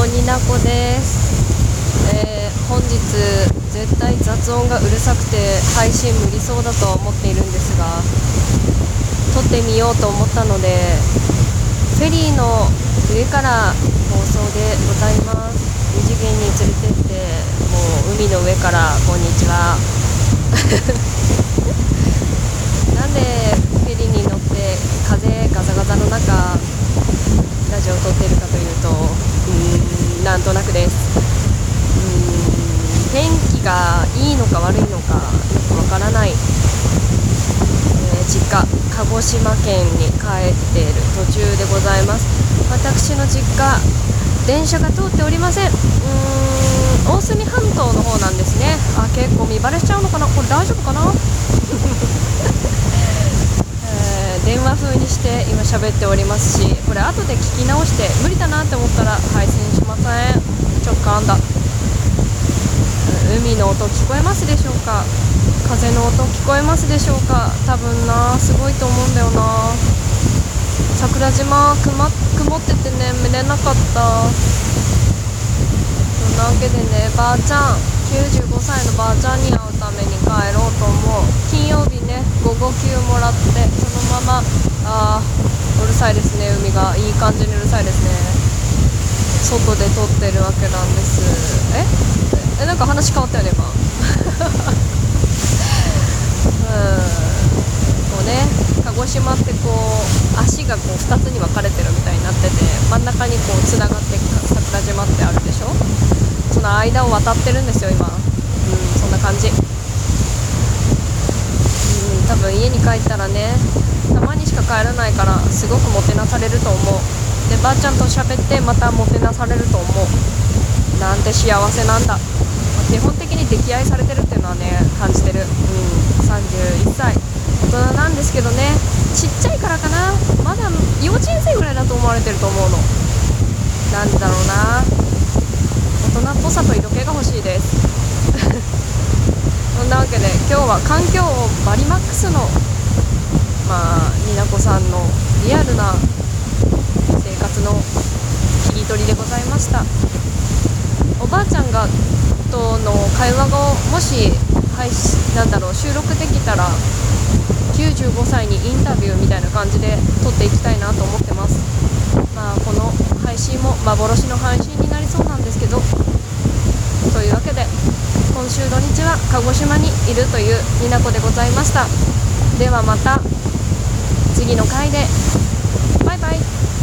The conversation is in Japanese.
もになこです、えー本日絶対雑音がうるさくて配信無理そうだと思っているんですが撮ってみようと思ったのでフェリーの上から放送でございます二次元に連れてってもう海の上からこんにちはなんでフェリーに乗って風ガザガザの中ラジオを撮ってるいうとうーんなんとなくです。うーん天気がいいのか悪いのかよくわからない、えー実家鹿児島県に帰っている途中でございます。私の実家電車が通っておりません。うーん大隅半島の方なんですね。あ結構見バレしちゃうのかな？これ大丈夫かな？えー電話風にして今喋っておりますしこれ後で聞き直して無理だなって思ったら配信しません。ちょっかんだ。海の音聞こえますでしょうか？風の音聞こえますでしょうか？多分な。すごいと思うんだよな。桜島くま曇っててね見れなかった。そんなわけでねばあちゃん95歳のばあちゃんに会うために帰ろうと思う。金曜日ね午後休もらってそままあうるさいですね海が。いい感じにうるさいですね。外で撮ってるわけなんです。え？えなんか話変わったよね今。うん。こうね鹿児島ってこう足がこう2つに分かれてるみたいになってて真ん中にこうつながって桜島ってあるでしょ？その間を渡ってるんですよ今。うんそんな感じ。分家に帰ったらねたまにしか帰らないからすごくもてなされると思う。でばあちゃんと喋ってまたもてなされると思う。なんて幸せなんだ。ま基本的に溺愛されてるっていうのはね感じてる。うん31歳大人なんですけどね。ちっちゃいからかな。まだ幼稚園生ぐらいだと思われてると思うの。なんだろうな。大人っぽさと色気が欲しいです。今日は環境音バリマックスのまあになこさんのリアルな生活の切り取りでございました。おばあちゃんがとの会話がもし配信なんだろう収録できたら95歳にインタビューみたいな感じで撮っていきたいなと思ってます。まあこの配信も幻の配信になりそうなんですけど週土日は鹿児島にいるというになこでございました。ではまた次の回で。バイバイ。